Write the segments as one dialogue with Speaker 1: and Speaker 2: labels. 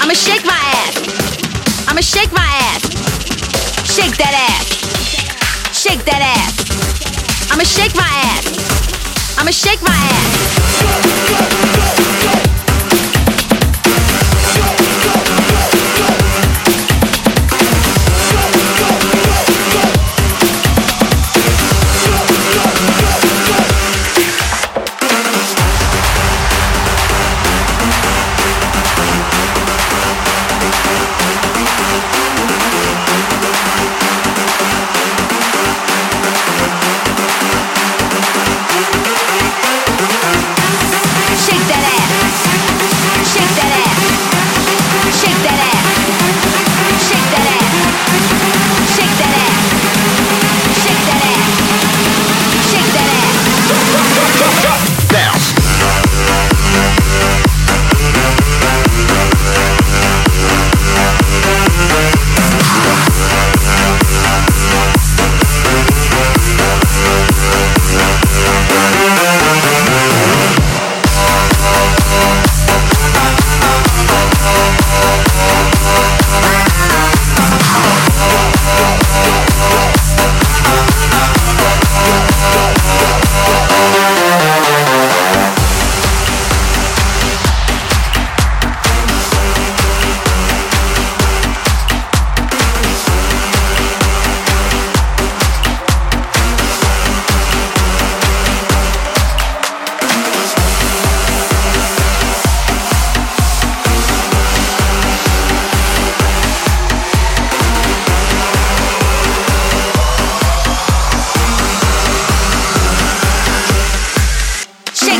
Speaker 1: I'ma shake my ass. I'ma shake my ass. Shake that ass. Shake that ass. I'ma shake my ass. I'ma shake my ass.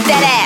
Speaker 1: that ass.